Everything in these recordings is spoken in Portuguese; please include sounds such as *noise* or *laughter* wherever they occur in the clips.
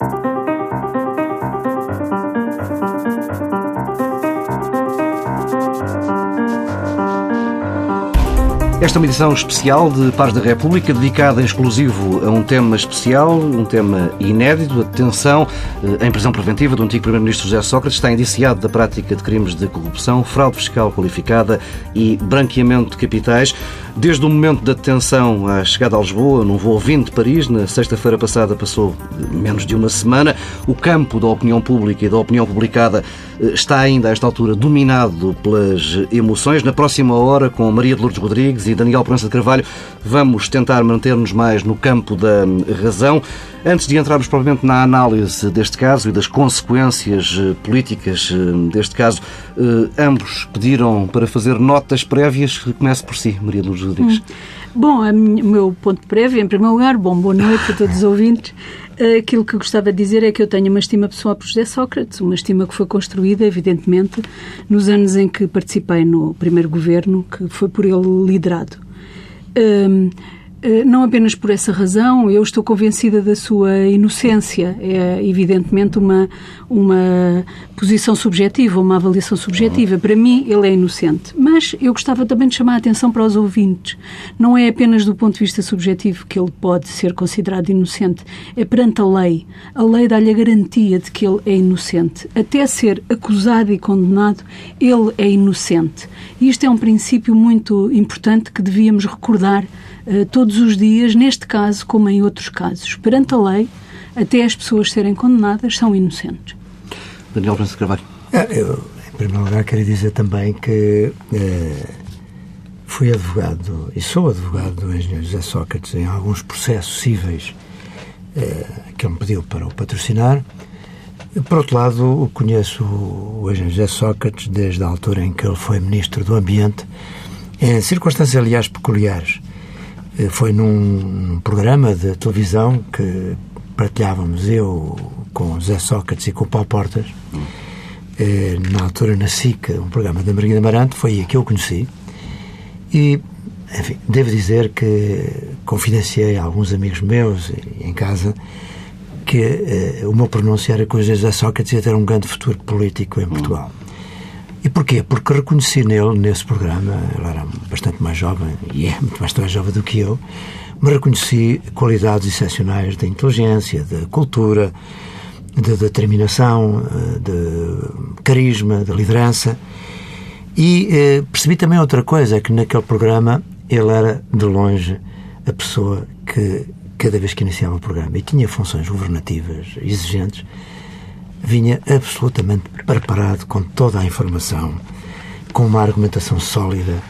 Thank you. Esta é uma edição especial de Paz da República, dedicada em exclusivo a um tema especial, um tema inédito, a detenção eh, em prisão preventiva do antigo Primeiro-Ministro José Sócrates, está indiciado da prática de crimes de corrupção, fraude fiscal qualificada e branqueamento de capitais. Desde o momento da detenção à chegada a Lisboa, num voo vindo de Paris, na sexta-feira passada passou menos de uma semana, o campo da opinião pública e da opinião publicada eh, está ainda, a esta altura, dominado pelas emoções. Na próxima hora, com Maria de Lourdes Rodrigues e Daniel Proença de Carvalho, vamos tentar manter-nos mais no campo da razão. Antes de entrarmos provavelmente na análise deste caso e das consequências eh, políticas eh, deste caso, eh, ambos pediram para fazer notas prévias. Comece por si, Maria de Lourdes Rodrigues. Hum. Bom, o meu ponto prévio, em primeiro lugar, bom, boa noite a todos os ouvintes. Aquilo que gostava de dizer é que eu tenho uma estima pessoal por José Sócrates, uma estima que foi construída, evidentemente, nos anos em que participei no primeiro governo, que foi por ele liderado. Um, eh, não apenas por essa razão, eu estou convencida da sua inocência. É evidentemente uma, uma posição subjetiva, uma avaliação subjetiva. Para mim, ele é inocente. Mas eu gostava também de chamar a atenção para os ouvintes. Não é apenas do ponto de vista subjetivo que ele pode ser considerado inocente, é perante a lei. A lei dá-lhe a garantia de que ele é inocente. Até ser acusado e condenado, ele é inocente. E isto é um princípio muito importante que devíamos recordar todos os dias, neste caso como em outros casos. Perante a lei, até as pessoas serem condenadas são inocentes. Daniel Francisco Carvalho. Ah, eu, em primeiro lugar, quero dizer também que uh, fui advogado e sou advogado do engenheiro José Sócrates em alguns processos cíveis uh, que ele me pediu para o patrocinar. Por outro lado, conheço o engenheiro José Sócrates desde a altura em que ele foi Ministro do Ambiente, em circunstâncias, aliás, peculiares. Eh, foi num programa de televisão que partilhávamos eu com José Sócrates e com o Paulo Portas, eh, na altura na SIC, um programa da Margarida Amarante, foi aí que eu conheci. E, enfim, devo dizer que confidenciei a alguns amigos meus em casa que eh, o meu pronúncio era que o José Sócrates ia ter um grande futuro político em Portugal. E porquê? Porque reconheci nele, nesse programa, ele era bastante mais jovem, e é muito mais jovem do que eu, mas reconheci qualidades excepcionais de inteligência, de cultura, de determinação, de carisma, de liderança. E eh, percebi também outra coisa, é que naquele programa ele era, de longe, a pessoa que, cada vez que iniciava o programa, e tinha funções governativas exigentes, vinha absolutamente preparado com toda a informação, com uma argumentação sólida.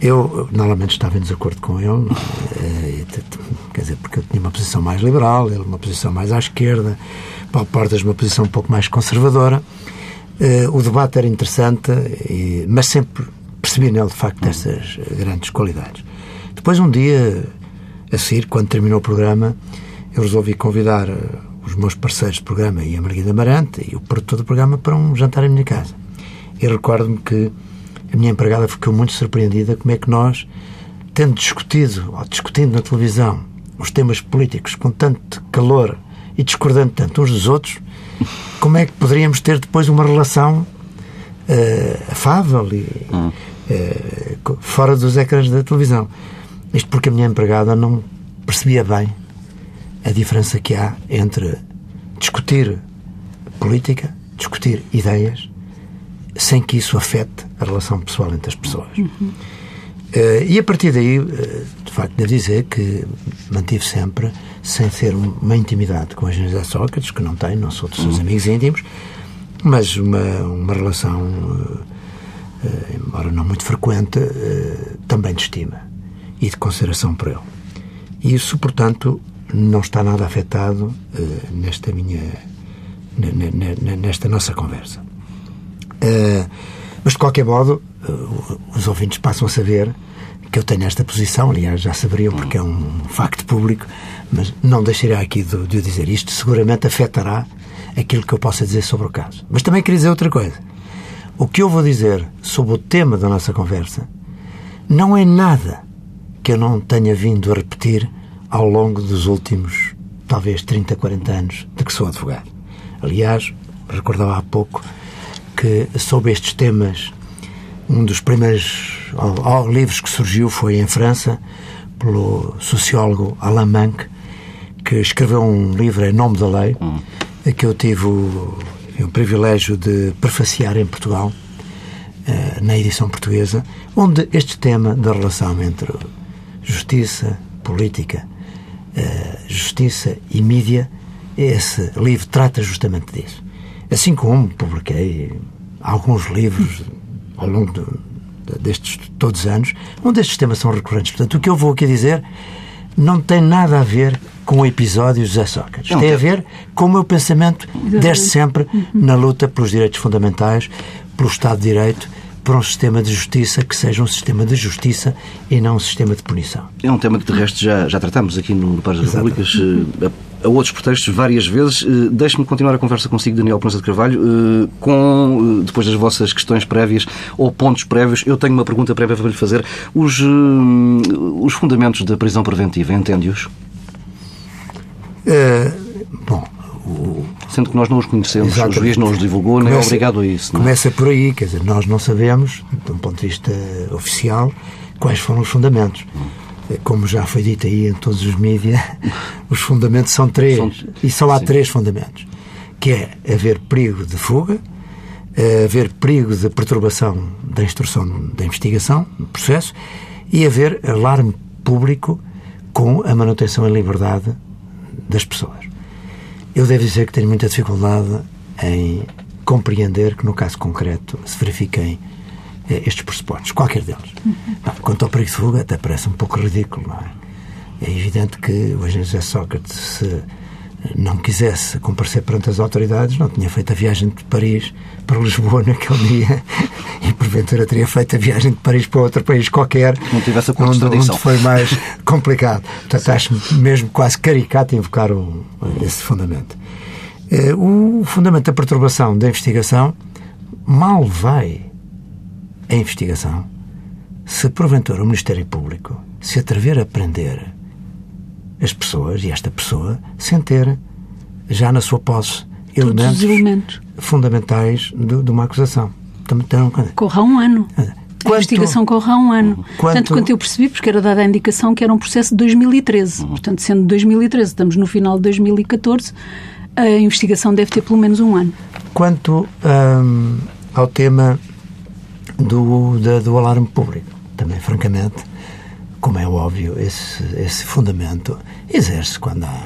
Eu, normalmente, estava em desacordo com ele, é? quer dizer, porque eu tinha uma posição mais liberal, ele uma posição mais à esquerda, Paulo Portas uma posição um pouco mais conservadora. Eh, o debate era interessante, mas sempre percebi nele, de facto, essas grandes qualidades. Depois, um dia, a seguir, quando terminou o programa, eu resolvi convidar eh, os meus parceiros de programa e a Margarida Amarante e o produtor do programa para um jantar em minha casa. E recordo-me que a minha empregada ficou muito surpreendida como é que nós, tendo discutido, ou discutindo na televisão, os temas políticos com tanto calor e discordando tanto uns dos outros, como é que poderíamos ter depois uma relação uh, afável e uh, fora dos ecrãs da televisão? Isto porque a minha empregada não percebia bem a diferença que há entre discutir política, discutir ideias, sem que isso afete a relação pessoal entre as pessoas. Uhum. Uh, e a partir daí, uh, de facto, devo dizer que mantive sempre, sem ter uma intimidade com a José Sócrates, que não tenho, não sou dos seus uhum. amigos íntimos, mas uma, uma relação, uh, embora não muito frequente, também de estima e de consideração por ele. E isso, portanto, não está nada afetado uh, nesta minha nesta nossa conversa. Uh, mas de qualquer modo, uh, os ouvintes passam a saber que eu tenho esta posição, aliás, já saberiam porque é um facto público, mas não deixarei aqui de, de dizer isto, seguramente afetará aquilo que eu possa dizer sobre o caso. Mas também queria dizer outra coisa. O que eu vou dizer sobre o tema da nossa conversa não é nada que eu não tenha vindo a repetir ao longo dos últimos talvez 30, 40 anos de que sou advogado. Aliás, recordava há pouco que sobre estes temas, um dos primeiros livros que surgiu foi em França, pelo sociólogo Alain Manque, que escreveu um livro em nome da lei, hum. que eu tive o, o privilégio de prefaciar em Portugal, eh, na edição portuguesa, onde este tema da relação entre justiça, política, justiça e mídia, esse livro trata justamente disso. Assim como publiquei alguns livros ao longo de, destes todos os anos, onde estes temas são recorrentes. Portanto, o que eu vou aqui dizer não tem nada a ver com o episódio José Sócrates. Não, tem a ver com o meu pensamento desde sempre uhum. na luta pelos direitos fundamentais, pelo Estado de Direito para um sistema de justiça que seja um sistema de justiça e não um sistema de punição. É um tema que, de resto, já, já tratamos aqui no Par das Repúblicas eh, a, a, outros pretextos várias vezes. Eh, deixe-me continuar a conversa consigo, Daniel Prensa de Carvalho, eh, com, depois das vossas questões prévias ou pontos prévios, eu tenho uma pergunta prévia para lhe fazer. Os, os fundamentos da prisão preventiva, entende-os? bom, o... Sendo que nós não os conhecemos, Exatamente. o juiz não os divulgou, começa, nem é obrigado a isso. É? Começa por aí, quer dizer, nós não sabemos, de um ponto de vista oficial, quais foram os fundamentos. Como já foi dito aí em todos os mídias, *laughs* os fundamentos são três. São... E só há Sim. três fundamentos. Que é haver perigo de fuga, eh, haver perigo de perturbação da instrução da investigação, do processo, e haver alarme público com a manutenção em liberdade das pessoas. Eu devo dizer que tenho muita dificuldade em compreender que, no caso concreto, se verifiquem eh, estes pressupostos, qualquer deles. Uhum. quanto ao perigo de fuga, até parece um pouco ridículo, não é? É evidente que o José Sócrates, se não quisesse comparecer perante as autoridades, não tinha feito a viagem de Paris para Lisboa naquele dia *laughs* e porventura teria feito a viagem de Paris para outro país qualquer não tivesse a onde, onde foi mais complicado. Portanto, acho mesmo quase caricato invocar o, esse fundamento. Eh, o fundamento da perturbação da investigação mal vai a investigação se porventura o Ministério Público se atrever a prender as pessoas e esta pessoa sem ter já na sua posse elementos, elementos, fundamentais de, de, uma acusação. Então, corra um ano. Quanto, a investigação corra um ano. Quanto, Tanto quanto eu percebi, porque era dada a indicação que era um processo de 2013. Uhum. Portanto, sendo 2013, estamos no final de 2014, a investigação deve ter pelo menos um ano. Quanto hum, ao tema do, da, do alarme público, também, francamente, como é óbvio, esse, esse fundamento exerce quando há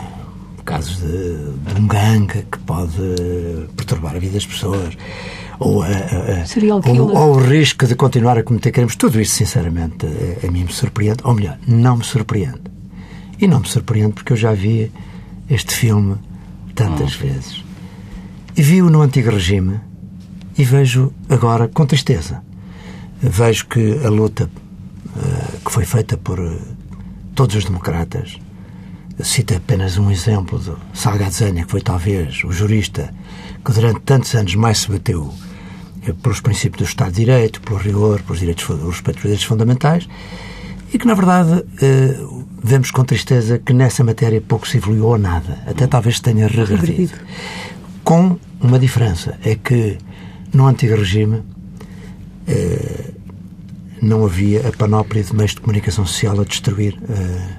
casos de, de um gangue que pode perturbar a vida das pessoas ou, a, a, ou, ou, o risco de continuar a cometer crimes. Tudo isso, sinceramente, a, a mim me surpreende. Ou melhor, não me surpreende. E não me surpreende porque eu já vi este filme tantas hum. vezes. E vi-o no antigo regime e vejo agora com tristeza. Vejo que a luta que foi feita por eh, todos os democratas. Cito apenas um exemplo de Salgado Zanha, que foi talvez o jurista que durante tantos anos mais se bateu eh, pelos princípios do Estado de Direito, pelo rigor, pelos direitos, o respeito pelos direitos fundamentais, e que, na verdade, vemos com tristeza que nessa matéria pouco se evoluiu ou nada, até talvez tenha regredido. Com uma diferença, é que no antigo regime não havia a panóplia de meios de comunicação social a destruir uh,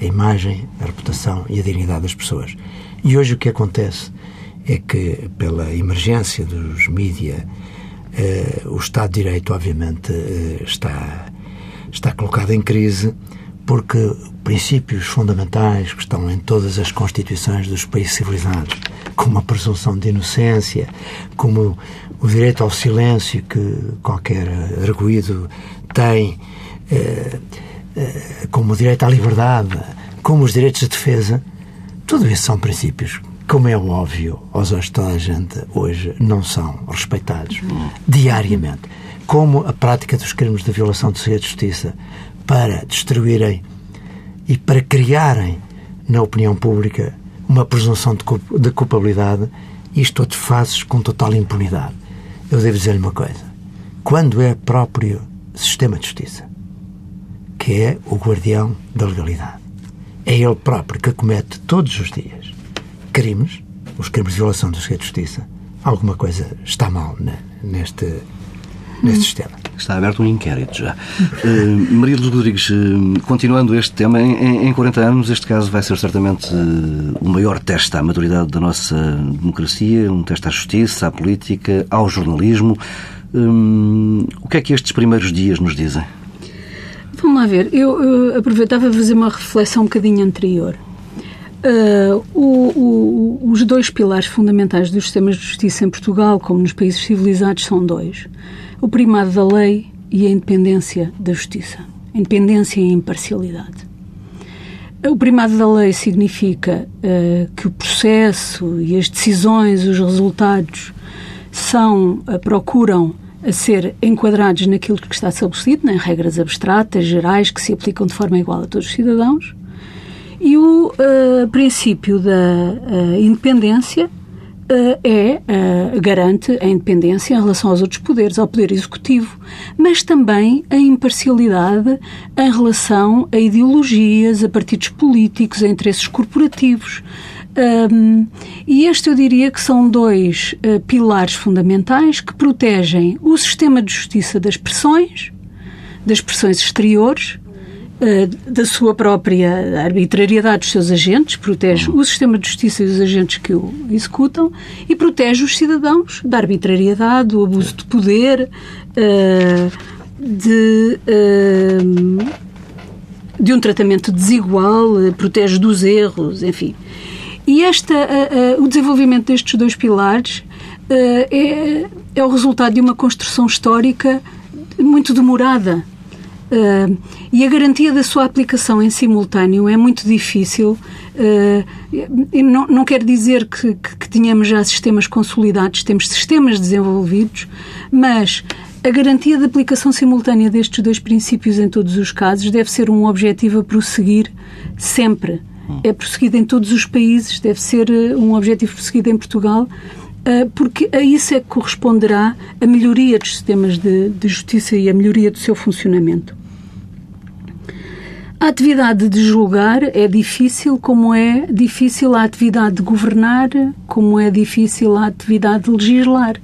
a imagem, a reputação e a dignidade das pessoas. E hoje o que acontece é que, pela emergência dos mídia, uh, o Estado de Direito, obviamente, uh, está, está colocado em crise porque princípios fundamentais que estão em todas as constituições dos países civilizados, como a presunção de inocência, como o direito ao silêncio que qualquer arguído tem, eh, eh, como o direito à liberdade, como os direitos de defesa, tudo isso são princípios como é óbvio, aos olhos de toda a gente, hoje não são respeitados diariamente. Como a prática dos crimes de violação do segredo de justiça para destruírem e para criarem na opinião pública uma presunção de culpabilidade, isto tudo fazes com total impunidade. Eu devo dizer-lhe uma coisa. Quando é próprio sistema de justiça, que é o guardião da legalidade, é ele próprio que comete todos os dias crimes, os crimes de violação do segredo de justiça, alguma coisa está mal neste, neste hum. sistema. Está aberto um inquérito já. Uh, *laughs* Maria Luz Rodrigues, uh, continuando este tema, em, em 40 anos este caso vai ser certamente uh, o maior teste à maturidade da nossa democracia, um teste à justiça, à política, ao jornalismo. o que é que estes primeiros dias nos dizem? Vamos lá ver. Eu aproveitava para fazer uma reflexão um bocadinho anterior. Uh, o, o, os dois pilares fundamentais dos sistemas de justiça em Portugal, como nos países civilizados, são dois: o primado da lei e a independência da justiça. Independência e imparcialidade. O primado da lei significa uh, que o processo e as decisões, os resultados, são, uh, procuram a ser enquadrados naquilo que está estabelecido, em regras abstratas, gerais, que se aplicam de forma igual a todos os cidadãos e o uh, princípio da independência é, garante a independência em relação aos outros poderes, ao poder executivo, mas também a imparcialidade em relação a ideologias, a partidos políticos, a interesses corporativos. Um, e este eu diria que são dois pilares fundamentais que protegem o sistema de justiça das pressões, das pressões exteriores, da sua própria arbitrariedade dos seus agentes, protege o sistema de justiça e os agentes que o executam e protege os cidadãos da arbitrariedade, do abuso de poder, eh, de, eh, de um tratamento desigual, protege dos erros, enfim. E esta, o desenvolvimento destes dois pilares é, é o resultado de uma construção histórica muito demorada Uh, e a garantia da sua aplicação em simultâneo é muito difícil. Uh, não, não quer dizer que, que, que tenhamos já sistemas consolidados, temos sistemas desenvolvidos, mas a garantia de aplicação simultânea destes dois princípios em todos os casos deve ser um objetivo a prosseguir sempre. É prosseguido em todos os países, deve ser eh, um objetivo prosseguido em Portugal, porque a isso é que corresponderá a melhoria dos sistemas de, de justiça e a melhoria do seu funcionamento. A atividade de julgar é difícil, como é difícil a atividade de governar, como é difícil a atividade de legislar.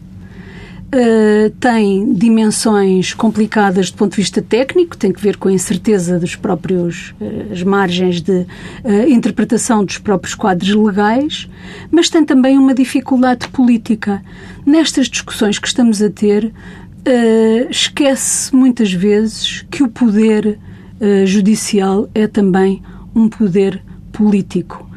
Uh, tem dimensões complicadas do ponto de vista técnico, tem que ver com a incerteza dos próprios, uh, as margens de uh, interpretação dos próprios quadros legais, mas tem também uma dificuldade política. Nestas discussões que estamos a ter, esquece muitas vezes que o poder judicial é também um poder político.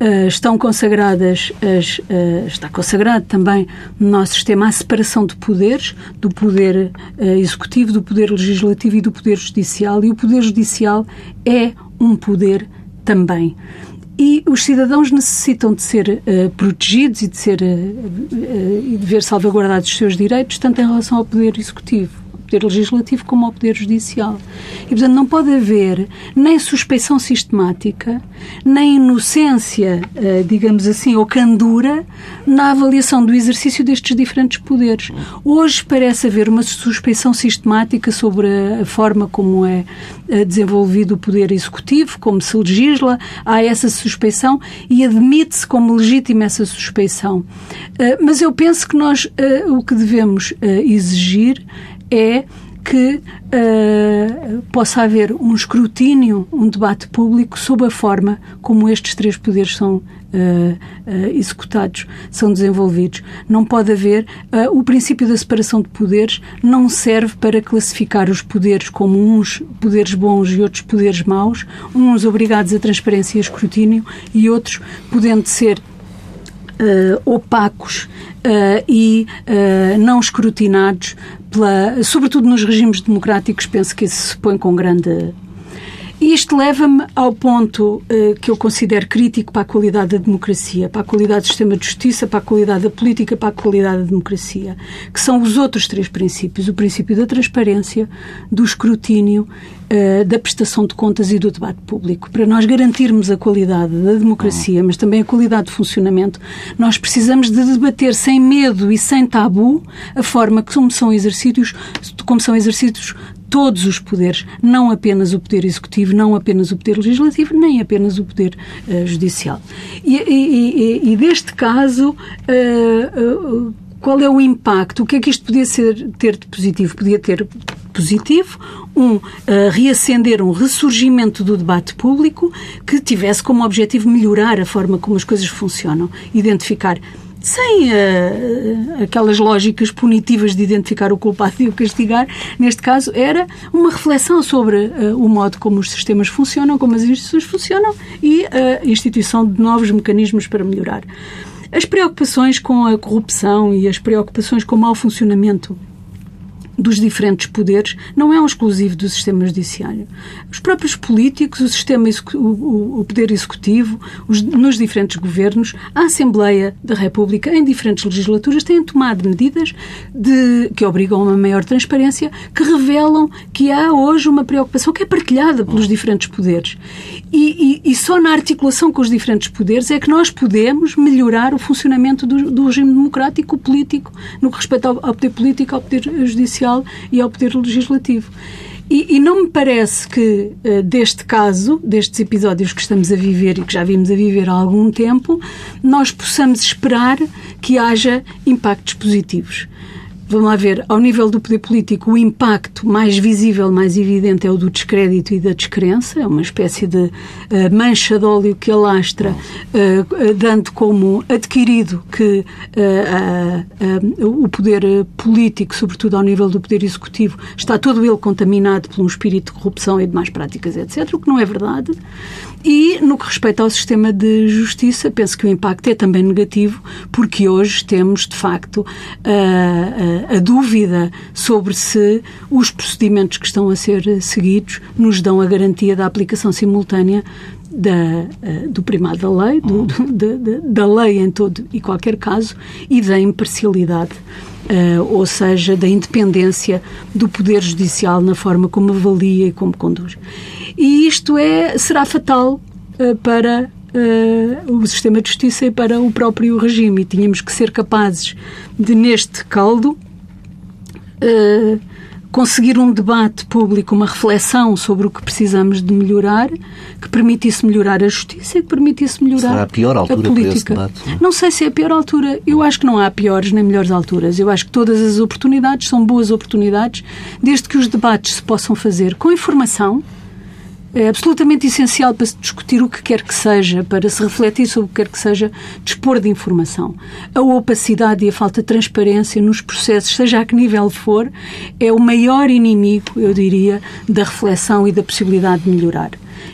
Uh, estão consagradas as, uh, está consagrado também no nosso sistema a separação de poderes, do poder executivo, do poder legislativo e do poder judicial, e o poder judicial é um poder também. E os cidadãos necessitam de ser protegidos e de ser e de ver salvaguardados os seus direitos, tanto em relação ao poder executivo Poder Legislativo como ao Poder Judicial. E, portanto, não pode haver nem suspeição sistemática, nem inocência, eh, digamos assim, ou candura na avaliação do exercício destes diferentes poderes. Hoje parece haver uma suspeição sistemática sobre a forma como é desenvolvido o Poder Executivo, como se legisla, há essa suspeição e admite-se como legítima essa suspeição. Eh, mas eu penso que nós o que devemos exigir é que uh, possa haver um escrutínio, um debate público sobre a forma como estes três poderes são uh, uh, executados, são desenvolvidos. Não pode haver. o princípio da separação de poderes não serve para classificar os poderes como uns poderes bons e outros poderes maus, uns obrigados a transparência e escrutínio e outros podendo ser opacos e não escrutinados pela, sobretudo nos regimes democráticos, penso que isso se põe com grande. E isto leva-me ao ponto uh, que eu considero crítico para a qualidade da democracia, para a qualidade do sistema de justiça, para a qualidade da política, para a qualidade da democracia, que são os outros três princípios: o princípio da transparência, do escrutínio uh, da prestação de contas e do debate público. Para nós garantirmos a qualidade da democracia, mas também a qualidade de funcionamento, nós precisamos de debater sem medo e sem tabu a forma como são exercidos, como são exercidos todos os poderes, não apenas o poder executivo, não apenas o poder legislativo, nem apenas o poder uh, judicial. E, e, e, deste caso, uh, qual é o impacto? O que é que isto podia ser, ter de positivo? Podia ter positivo, um, uh, reacender um ressurgimento do debate público que tivesse como objetivo melhorar a forma como as coisas funcionam, identificar sem uh, aquelas lógicas punitivas de identificar o culpado e o castigar, neste caso era uma reflexão sobre uh, o modo como os sistemas funcionam, como as instituições funcionam e a instituição de novos mecanismos para melhorar. As preocupações com a corrupção e as preocupações com o mau funcionamento dos diferentes poderes não é um exclusivo do sistema judiciário. Os próprios políticos, o sistema, o, poder executivo, os, nos diferentes governos, a Assembleia da República, em diferentes legislaturas, têm tomado medidas de, que obrigam a uma maior transparência, que revelam que há hoje uma preocupação que é partilhada pelos diferentes poderes. E, e, e só na articulação com os diferentes poderes é que nós podemos melhorar o funcionamento do, do regime democrático político no que respeita ao, ao poder político, ao poder judicial e ao Poder Legislativo. E, e, não me parece que, uh, deste caso, destes episódios que estamos a viver e que já vimos a viver há algum tempo, nós possamos esperar que haja impactos positivos vamos lá ver, ao nível do poder político, o impacto mais visível, mais evidente é o do descrédito e da descrença, é uma espécie de uh, mancha de óleo que alastra, uh, dando como adquirido que uh, o poder político, sobretudo ao nível do poder executivo, está todo ele contaminado por um espírito de corrupção e de más práticas, etc., o que não é verdade. E, no que respeita ao sistema de justiça, penso que o impacto é também negativo, porque hoje temos, de facto, a, a, a dúvida sobre se os procedimentos que estão a ser seguidos nos dão a garantia da aplicação simultânea da, do primado da lei, do, do, da lei em todo e qualquer caso, e da imparcialidade. Uh, ou seja, da independência do Poder Judicial na forma como avalia e como conduz. E isto é, será fatal uh, para uh, o sistema de justiça e para o próprio regime. E tínhamos que ser capazes de, neste caldo, uh, conseguir um debate público, uma reflexão sobre o que precisamos de melhorar, que permitisse melhorar a justiça e que permitisse melhorar Será a, pior altura a política. Para esse debate, não? É? não sei se é a pior altura. Eu acho que não há piores nem melhores alturas. Eu acho que todas as oportunidades são boas oportunidades, desde que os debates se possam fazer com informação, é absolutamente essencial para se discutir o que quer que seja, para se refletir sobre o que quer que seja, dispor de informação. A opacidade e a falta de transparência nos processos, seja a que nível for, é o maior inimigo, eu diria, da reflexão e da possibilidade de melhorar.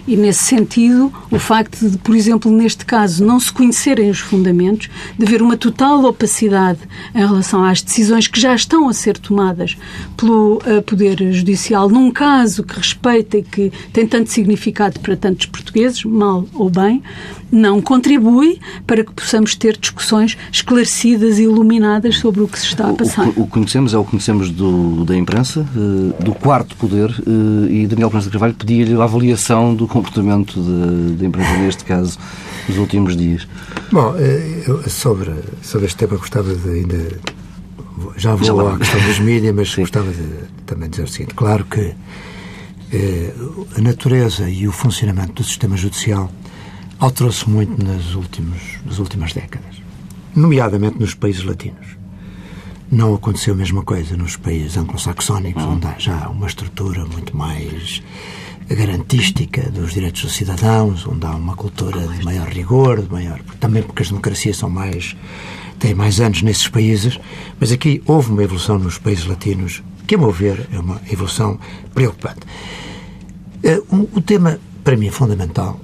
E, nesse sentido, o facto de, por exemplo, neste caso, não se conhecerem os fundamentos, de haver uma total opacidade em relação às decisões que já estão a ser tomadas pelo uh, Poder Judicial, num caso que respeita e que tem tanto significado para tantos portugueses, mal ou bem, não contribui para que possamos ter discussões esclarecidas e iluminadas sobre o que se está a passar. O, que conhecemos é o que conhecemos do, da imprensa, eh, do quarto poder, eh, e Daniel Prensa de Carvalho pedia-lhe a avaliação do comportamento da imprensa neste caso nos últimos dias. Bom, eh, sobre, sobre este tema gostava de ainda já vou já à questão dos mídias, mas Sim. gostava de também dizer o seguinte. Claro que eh, a natureza e o funcionamento do sistema judicial alterou-se muito nas, últimos, nas últimas décadas, nomeadamente nos países latinos. Não aconteceu a mesma coisa nos países anglo-saxónicos, onde há já uma estrutura muito mais garantística dos direitos dos cidadãos, onde há uma cultura de maior rigor, de maior, também porque as democracias são mais têm mais anos nesses países, mas aqui houve uma evolução nos países latinos que, a meu ver, é uma evolução preocupante. Eh, o tema, para mim, fundamental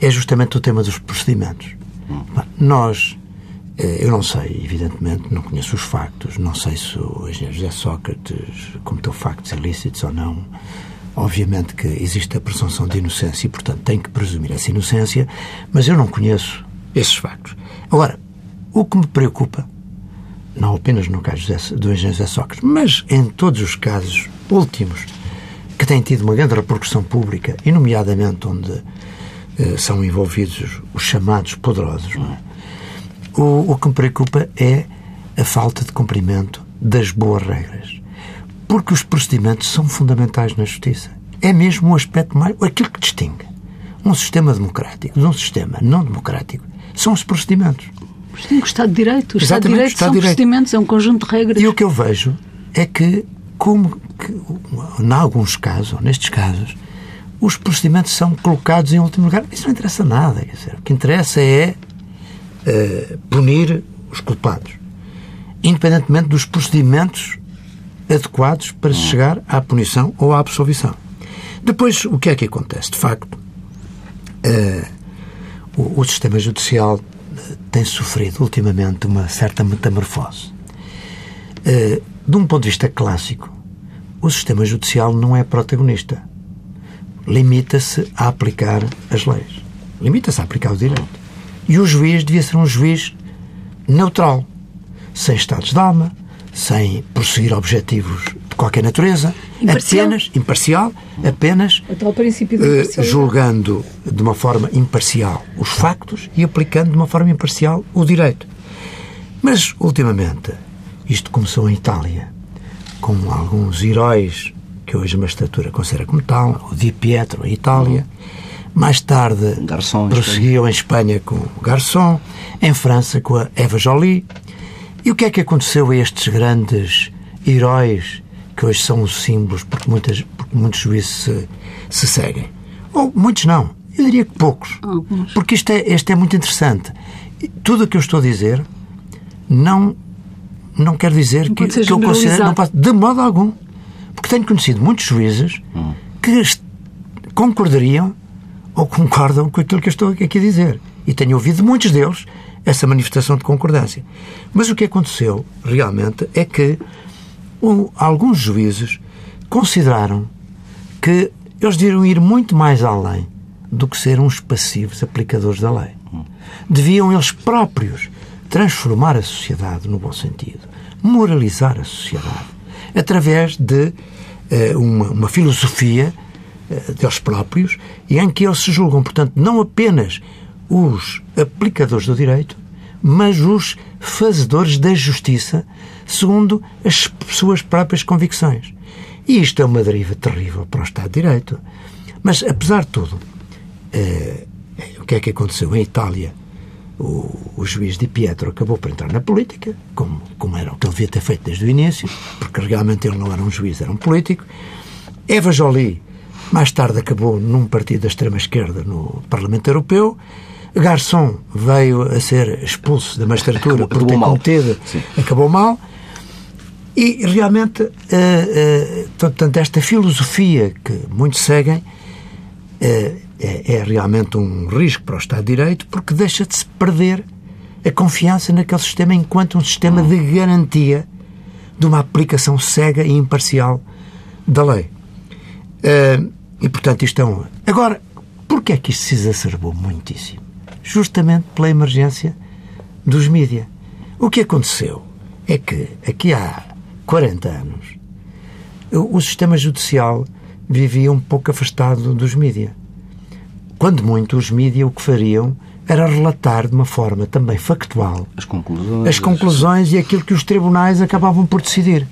é justamente o tema dos procedimentos. Nós, eh, eu não sei, evidentemente, não conheço os factos, não sei se o engenheiro José Sócrates cometeu factos ilícitos ou não. Obviamente que existe a presunção de inocência e, portanto, tem que presumir essa inocência, mas eu não conheço esses factos. Agora, o que me preocupa, não apenas no caso do engenheiro José Sócrates, mas em todos os casos últimos que têm tido uma grande repercussão pública, e nomeadamente onde são envolvidos os chamados poderosos. É? O, o que me preocupa é a falta de cumprimento das boas regras. Porque os procedimentos são fundamentais na justiça. É mesmo um aspecto mais. aquilo que distingue um sistema democrático de um sistema não democrático são os procedimentos. Sim, o Estado de Direito. O Estado de Direito Estado são Direito. procedimentos, é um conjunto de regras. E o que eu vejo é que, como que, em alguns casos, ou nestes casos, os procedimentos são colocados em último lugar. Isso não interessa nada. Quer dizer, o que interessa é uh, punir os culpados, independentemente dos procedimentos adequados para chegar à punição ou à absolvição. Depois, o que é que acontece? De facto, uh, o, o, sistema judicial eh, tem sofrido ultimamente uma certa metamorfose. Uh, de um ponto de vista clássico, o sistema judicial não é protagonista. Limita-se a aplicar as leis. Limita-se a aplicar o direito. E o juiz devia ser um juiz neutral, sem estados de alma, sem prosseguir objetivos de qualquer natureza, imparcial. apenas imparcial, apenas uh, julgando de uma forma imparcial os factos e aplicando de uma forma imparcial o direito. Mas ultimamente isto começou em Itália, com alguns heróis que hoje a magistratura considera como tal, o Di Pietro em Itália. Mais tarde Garçon, prosseguiu em Espanha com o Garçon, em França com a Eva Jolie. E o que é que aconteceu a estes grandes heróis que hoje são os símbolos porque, muitas, porque muitos juízes se, se seguem. Ou muitos não. Eu diria que poucos. Alguns. Porque isto é, isto é muito interessante. Tudo o que eu estou a dizer não, não quer dizer não que, que eu considero. Não de modo algum. Porque tenho conhecido muitos juízes hum. que concordariam ou concordam com aquilo que eu estou aqui a dizer. E tenho ouvido muitos deles essa manifestação de concordância. Mas o que aconteceu realmente é que alguns juízes consideraram que eles deviam ir muito mais além do que ser uns passivos aplicadores da lei. Deviam eles próprios transformar a sociedade no bom sentido, moralizar a sociedade, através de uh, uma, uma, filosofia uh, deles próprios e em que eles se julgam, portanto, não apenas os aplicadores do direito, mas os fazedores da justiça segundo as suas próprias convicções. E isto é uma deriva terrível para o Estado de Direito. Mas, apesar de tudo, eh, o que é que aconteceu? Em Itália, o, o, juiz Di Pietro acabou por entrar na política, como, como era o que ele devia ter feito desde o início, porque realmente ele não era um juiz, era um político. Eva Jolie, mais tarde, acabou num partido da extrema-esquerda no Parlamento Europeu. Garçon veio a ser expulso da magistratura por ter cometido, acabou mal. E realmente, uh, uh, portanto, esta filosofia que muitos seguem uh, é, é, realmente um risco para o Estado de Direito porque deixa de se perder a confiança naquele sistema enquanto um sistema de garantia de uma aplicação cega e imparcial da lei. e, portanto, isto é um... Agora, porquê é que isto se exacerbou muitíssimo? Justamente pela emergência dos mídias. O que aconteceu é que aqui há 40 anos, o sistema judicial vivia um pouco afastado dos mídias. Quando muito, os mídias o que fariam era relatar de uma forma também factual as conclusões, as conclusões e aquilo que os tribunais acabavam por decidir.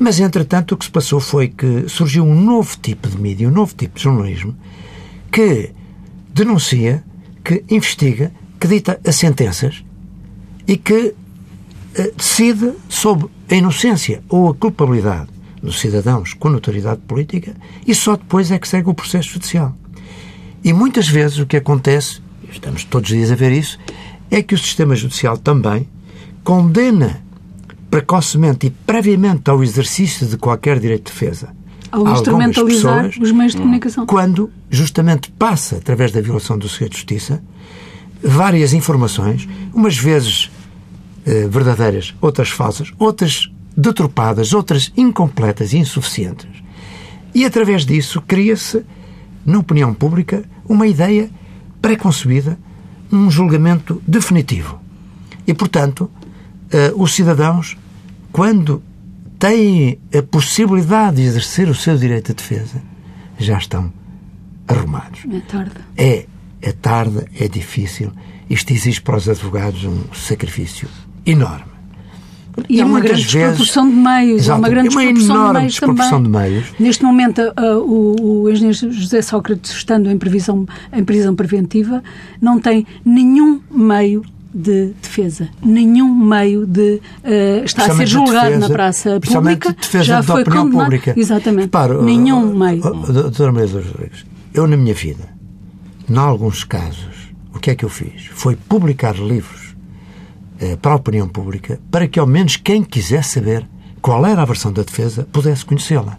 Mas, entretanto, o que se passou foi que surgiu um novo tipo de mídia, um novo tipo de jornalismo, que denuncia, que investiga, que dita as sentenças e que eh, decide sobre a inocência ou a culpabilidade dos cidadãos com notoriedade política e só depois é que segue o processo judicial. E muitas vezes o que acontece, estamos todos os dias a ver isso, é que o sistema judicial também condena precocemente e previamente ao exercício de qualquer direito de defesa ao instrumentalizar os meios de comunicação. Quando justamente passa, através da violação do segredo de justiça, várias informações, umas vezes eh, verdadeiras, outras falsas, outras deturpadas, outras incompletas e insuficientes. E através disso cria-se, na opinião pública, uma ideia pré-concebida, um julgamento definitivo. E, portanto, eh, os cidadãos, quando têm a possibilidade de exercer o seu direito de defesa, já estão arrumados. É tarde. É, é tarde, é difícil. Isto exige para os advogados um sacrifício enorme. E, há uma grande vezes, desproporção de meios. Há uma grande uma desproporção enorme de meios desproporção também. de meios. Neste momento, uh, o, o engenheiro José Sócrates, estando em, previsão, em prisão preventiva, não tem nenhum meio de defesa, nenhum meio de uh, está a ser julgado defesa- na praça pública, de defesa já da foi opinião condenado. pública. Exatamente. Repare, oh, nenhum oh, meio. Doutora Maria dos Rodrigues, eu na minha vida, em alguns casos, o que é que eu fiz? Foi publicar livros para a opinião pública para que ao menos quem quisesse saber qual era a versão da defesa pudesse conhecê-la.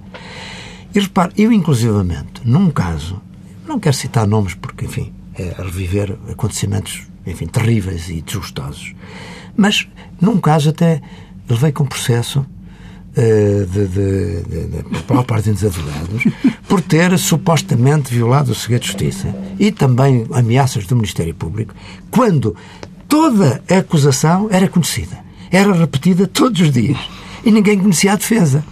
E repare, eu inclusivamente, num caso, não quero citar nomes porque, enfim, é reviver acontecimentos, enfim, terríveis e desgostosos, mas num caso até levei com processo eh, de, de, de, de, parte dos advogados por ter supostamente violado o segredo de justiça e também ameaças do Ministério Público quando toda a acusação era conhecida, era repetida todos os dias e ninguém conhecia a defesa.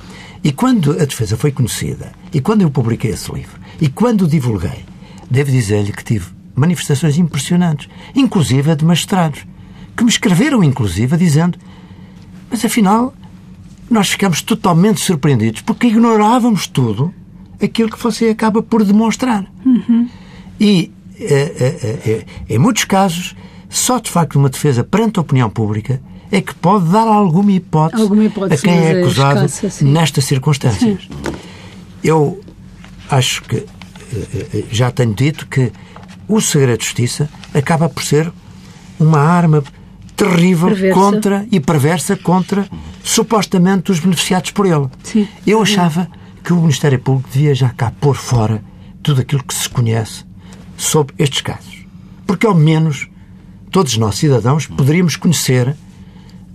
E quando a defesa foi conhecida e quando eu publiquei esse livro e quando o divulguei, devo dizer-lhe que tive manifestações impressionantes, inclusive de magistrados, que me escreveram inclusive dizendo mas afinal nós ficamos totalmente surpreendidos porque ignorávamos tudo aquilo que você acaba por demonstrar. E, eh, eh, eh, em muitos casos, só de facto uma defesa perante a opinião pública é que pode dar alguma hipótese, Alguma hipótese, a quem é é acusado escassa, sim. nestas circunstâncias. Eu acho que eh, eh, já tenho dito que o segredo de justiça acaba por ser uma arma terrível Perversa. contra e perversa contra supostamente os beneficiados por ele. Sim. Eu achava que o Ministério Público devia já cá pôr fora tudo aquilo que se conhece sobre estes casos. Porque ao menos todos nós, cidadãos, poderíamos conhecer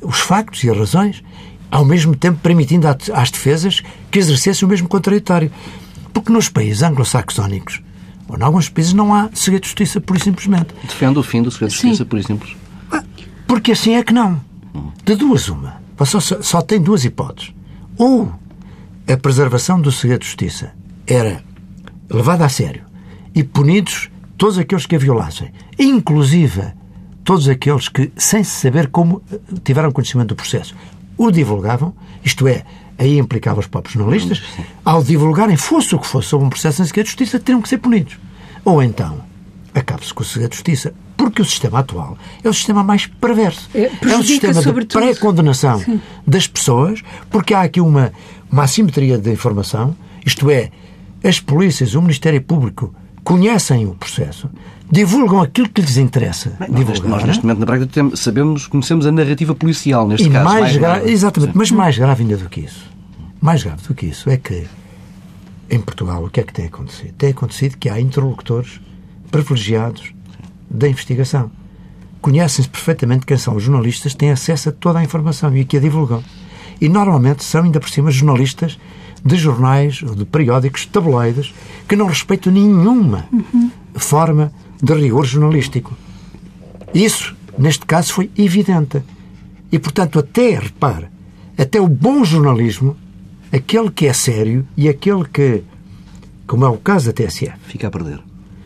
os factos e as razões, ao mesmo tempo permitindo às defesas que exercessem o mesmo contraditório. Porque nos países anglo-saxónicos, ou em alguns países, não há segredo de justiça, pura e simplesmente. Defende o fim do segredo de Sim. justiça, por exemplo. Porque assim é que não. De duas, uma. Só, só, só tem duas hipóteses. Ou a preservação do segredo de justiça era levada a sério e punidos todos aqueles que a violassem, inclusive todos aqueles que, sem saber como tiveram conhecimento do processo, o divulgavam, isto é, aí implicava os próprios jornalistas, ao divulgarem, fosse o que fosse, sobre um processo em segredo de justiça, teriam que ser punidos. Ou então, acabe-se com o segredo de justiça, porque o sistema atual é o sistema mais perverso. É, É um sistema de pré-condenação das pessoas, porque há aqui uma, uma assimetria de informação, isto é, as polícias, o Ministério Público conhecem o processo, divulgam aquilo que lhes interessa Nós, neste- divulgar. nós, neste momento, na prática, sabemos, conhecemos a narrativa policial, neste E caso. mais gra- nada. Exatamente, Sim. mas mais grave ainda do que isso. Mais grave do que isso é que em Portugal o que é que tem acontecido? Tem acontecido que há interlocutores privilegiados da investigação. Conhecem-se perfeitamente quem são os jornalistas, têm acesso a toda a informação e que a divulgam. E normalmente são ainda por cima jornalistas de jornais ou de periódicos tabloides que não respeitam nenhuma forma de rigor jornalístico. Isso, neste caso, foi evidente. E, portanto, até, repare, até o bom jornalismo, aquele que é sério e aquele que, como é o caso da TSF, Fica a perder.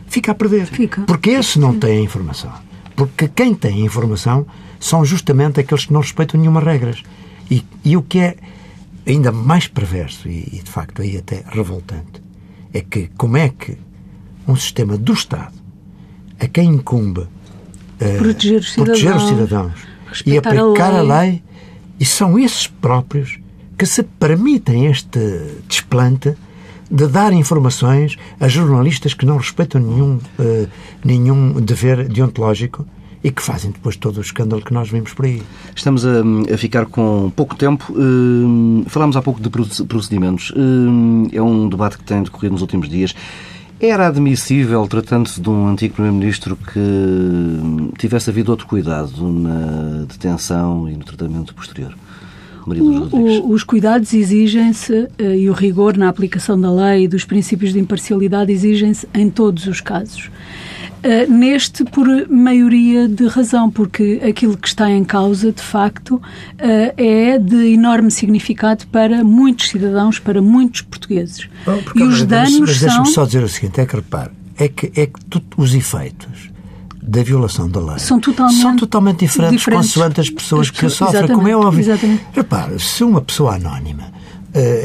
fica a perder. Fica. Porque esse não tem a informação. Porque quem tem a informação são justamente aqueles que não respeitam nenhuma regras. E, e o que é ainda mais perverso e, e, de facto, aí até revoltante, é que como é que um sistema do Estado, a quem incumbe eh, Proteger os proteger os cidadãos, cidadãos e respeitar a aplicar a lei. lei, e são esses próprios que se permitem este desplante de dar informações a jornalistas que não respeitam nenhum, eh, nenhum dever deontológico e que fazem depois todo o escândalo que nós vimos por aí. Estamos a, a ficar com pouco tempo. Hum, falámos há pouco de proce- procedimentos. Hum, é um debate que tem decorrido nos últimos dias. Era admissível, tratando-se de um antigo Primeiro-Ministro, que hum, tivesse havido outro cuidado na detenção e no tratamento posterior? Maria dos O- Rodrigues. o- os cuidados exigem-se eh, e o rigor na aplicação da lei e dos princípios de imparcialidade exigem-se em todos os casos. Eh, neste, por maioria de razão, porque aquilo que está em causa, de facto, eh, é de enorme significado para muitos cidadãos, para muitos portugueses. Porque, e os mas- danos mas são. deixa-me só dizer o seguinte, é que repare, é que, é que tu- os efeitos da violação da lei são totalmente, são totalmente diferentes, diferentes. consoante as pessoas, as pessoas que sofrem, como é óbvio. Exatamente. Repare, se uma pessoa anónima uh,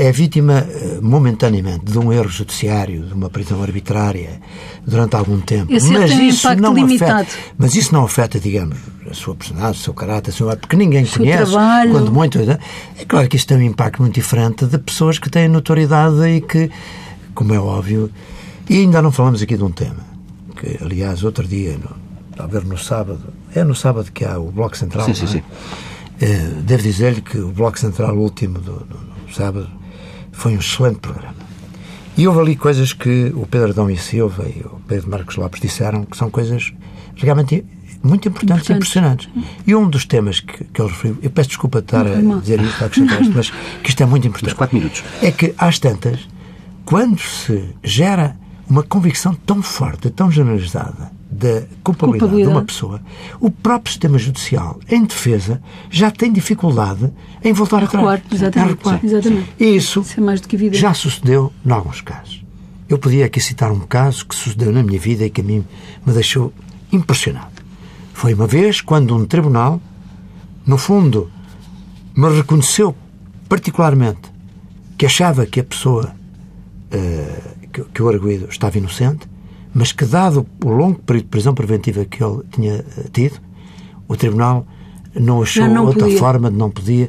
é vítima uh, momentaneamente de um erro judiciário, de uma prisão arbitrária durante algum tempo, Esse mas tem isso impacto não limitado. afeta, mas isso não afeta, digamos, a sua personalidade, o seu caráter, a sua, porque ninguém seu conhece, trabalho. quando muito, é claro que isso tem um impacto muito diferente de pessoas que têm notoriedade e que, como é óbvio, e ainda não falamos aqui de um tema que, aliás, outro dia, no, talvez no sábado, é no sábado que há o Bloco Central. Sim, sim, não é? sim. Eh, devo dizer-lhe que o Bloco Central último do, do- do sábado foi um excelente programa. E houve ali coisas que o Pedro Adão e Silva e o Pedro Marcos Lopes disseram que são coisas realmente muito importantes e impressionantes. E um dos temas que, que ele referiu, eu peço desculpa de estar Não a dizer isto, a acrescentar isto, mas que isto é muito importante. Mas quatro minutos. É que, às tantas, quando se gera uma convicção tão forte, tão generalizada da culpabilidade, de uma Culpabilidade. pessoa, o próprio sistema judicial, em defesa, já tem dificuldade em voltar atrás. recuar, exatamente. Em recuar. Exatamente. E isso Isso é já sucedeu em alguns casos. Eu podia aqui citar um caso que sucedeu na minha vida e que a mim me deixou impressionado. Foi uma vez quando um tribunal, no fundo, me reconheceu particularmente que achava que a pessoa, eh, que, que o arguído estava inocente, mas que, dado o longo período de prisão preventiva que ele tinha eh, tido, o tribunal não achou Já não outra podia. forma de não podia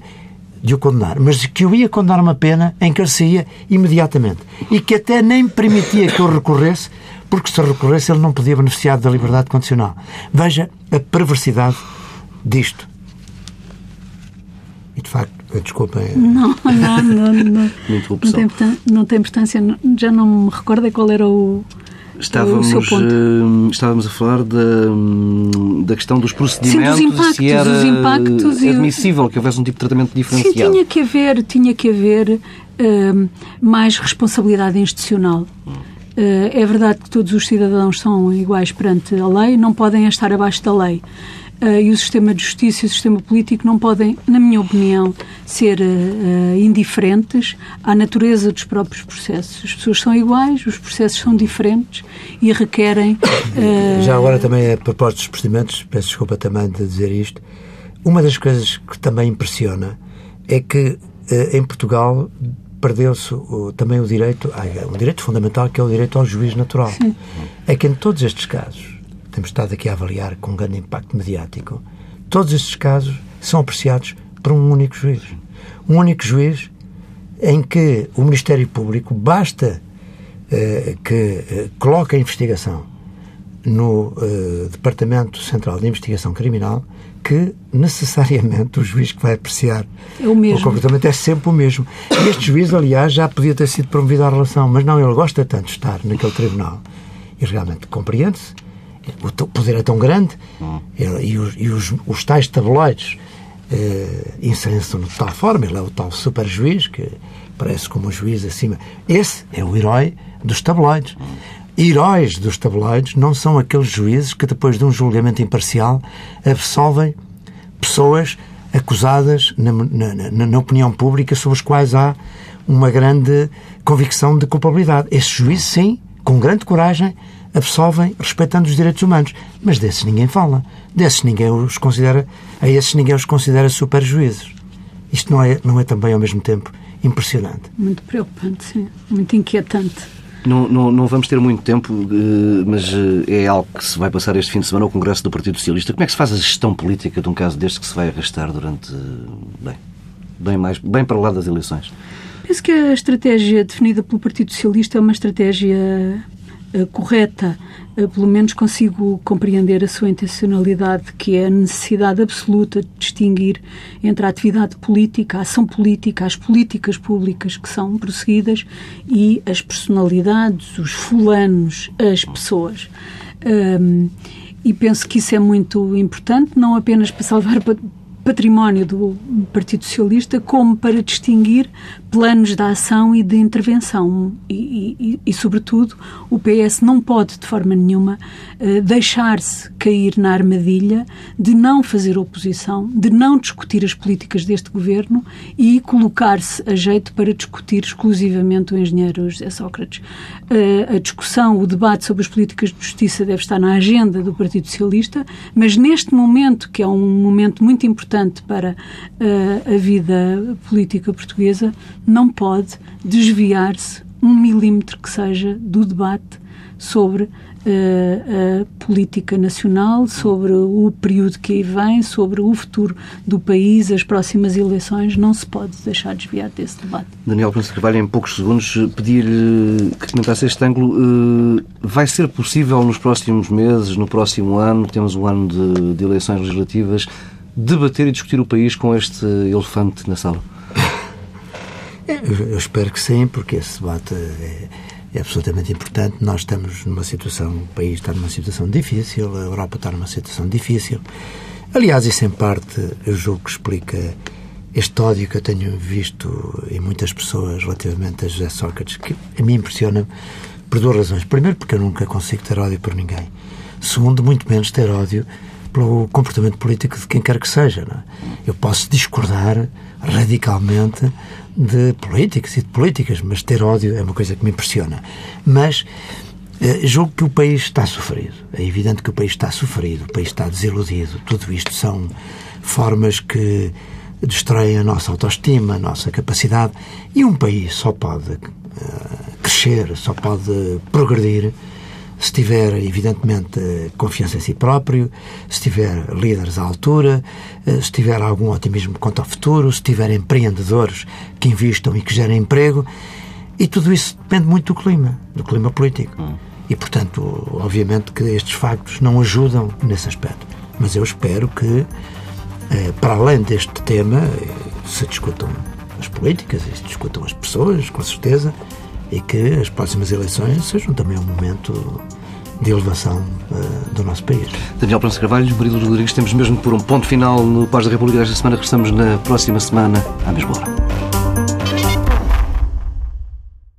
de o condenar, mas que eu ia condenar uma pena em que ele saía imediatamente e que até nem permitia que eu recorresse, porque se recorresse ele não podia beneficiar da liberdade condicional. Veja a perversidade disto. E de facto, desculpem, Não, não, não, não, *laughs* não, interrupção. tem, não tem importância. não- Já não me recordo qual era o, Estávamos, eh, estávamos a falar da, hum, da questão dos procedimentos Sim, dos impactos, e se era impactos admissível que houvesse um tipo de tratamento Sim, diferenciado. tinha que haver, tinha que haver hum, mais responsabilidade institucional. Uh, é verdade que todos os cidadãos são iguais perante a lei, não podem estar abaixo da lei. Uh, e o sistema de justiça e o sistema político não podem, na minha opinião, ser uh, uh, indiferentes à natureza dos próprios processos. As pessoas são iguais, os processos são diferentes e requerem. Já agora também a propósito dos procedimentos, peço desculpa também de dizer isto, uma das coisas que também impressiona é que eh, em Portugal perdeu-se também o direito, um direito fundamental que é o direito ao juiz natural. É que em todos estes casos, temos estado aqui a avaliar com grande impacto mediático, todos estes casos são apreciados por um único juiz. Um único juiz em que o Ministério Público basta eh, que eh, coloque a investigação no eh, Departamento Central de Investigação Criminal que necessariamente o juiz que vai apreciar É o mesmo. comportamento é sempre o mesmo. E este juiz, aliás, já podia ter sido promovido à relação, mas não, ele gosta tanto de estar naquele tribunal. E realmente compreende-se. O poder é tão grande ele- e, os, e os, os tais tabloides eh, inserem-se de tal forma. Ele é o tal super juiz que parece como um juiz acima. Esse é o herói dos tabloides. Heróis dos tabloides não são aqueles juízes que, depois de um julgamento imparcial, absolvem pessoas acusadas na, na- na- na opinião pública sobre as quais há uma grande convicção de culpabilidade. Esses juízes, sim, com grande coragem, absolvem respeitando os direitos humanos. Mas desses ninguém fala. Desses ninguém os considera, a esses ninguém os considera super juízes. Isto não é, não é também, ao mesmo tempo, impressionante. Muito preocupante, sim. Muito inquietante. Não, não, não vamos ter muito tempo, eh, mas eh, é algo que se vai passar este fim de semana ao Congresso do Partido Socialista. Como é que se faz a gestão política de um caso deste que se vai arrastar durante. eh, Bem, bem, mais, bem para lá das eleições? Penso que a estratégia definida pelo Partido Socialista é uma estratégia correta. Eh, pelo menos consigo compreender a sua intencionalidade, que é a necessidade absoluta de distinguir entre a atividade política, a ação política, as políticas públicas que são prosseguidas e as personalidades, os fulanos, as pessoas. Ahm, e penso que isso é muito importante, não apenas para salvar património do Partido Socialista como para distinguir planos de ação e de intervenção. E, e, e sobretudo, o PS não pode, de forma nenhuma, uh, deixar-se cair na armadilha de não fazer oposição, de não discutir as políticas deste governo e colocar-se a jeito para discutir exclusivamente o engenheiro José Sócrates. Uh, a discussão, o debate sobre as políticas de justiça deve estar na agenda do Partido Socialista, mas neste momento, que é um momento muito importante para uh, a vida política portuguesa, não pode desviar-se um milímetro que seja do debate sobre uh, a política nacional, sobre o período que aí vem, sobre o futuro do país, as próximas eleições, não se pode deixar desviar desse debate. Daniel Prince Carvalho, em poucos segundos, pedir-lhe que comentasse este ângulo. Uh, vai ser possível nos próximos meses, no próximo ano, temos um ano de, de eleições legislativas, debater e discutir o país com este elefante na sala? Eu, espero que sim, porque esse debate é, é, absolutamente importante. Nós estamos numa situação, o país está numa situação difícil, a Europa está numa situação difícil. Aliás, isso em parte eu julgo que explica este ódio que eu tenho visto em muitas pessoas relativamente a José Sócrates, que a mim impressiona por duas razões. Primeiro, porque eu nunca consigo ter ódio por ninguém. Segundo, muito menos ter ódio pelo comportamento político de quem quer que seja. É? Eu posso discordar radicalmente de políticos e de políticas, mas ter ódio é uma coisa que me impressiona. Mas eh, julgo que o país está sofrido. É evidente que o país está sofrido, o país está desiludido. Tudo isto são formas que destroem a nossa autoestima, a nossa capacidade. E um país só pode uh, crescer, só pode progredir se tiver, evidentemente, confiança em si próprio, se tiver líderes à altura, eh, se tiver algum otimismo quanto ao futuro, se tiver empreendedores que investam e que gerem emprego. E tudo isso depende muito do clima, do clima político. Hum. E, portanto, obviamente que estes factos não ajudam nesse aspecto. Mas eu espero que, eh, para além deste tema, eh, se discutam as políticas se discutam as pessoas, com certeza, e que as próximas eleições sejam também um momento de elevação uh, do nosso país. Daniel Pronto Carvalho, Murilo Rodrigues, temos mesmo por um ponto final no Paz da República desta semana, estamos na próxima semana, à mesma hora.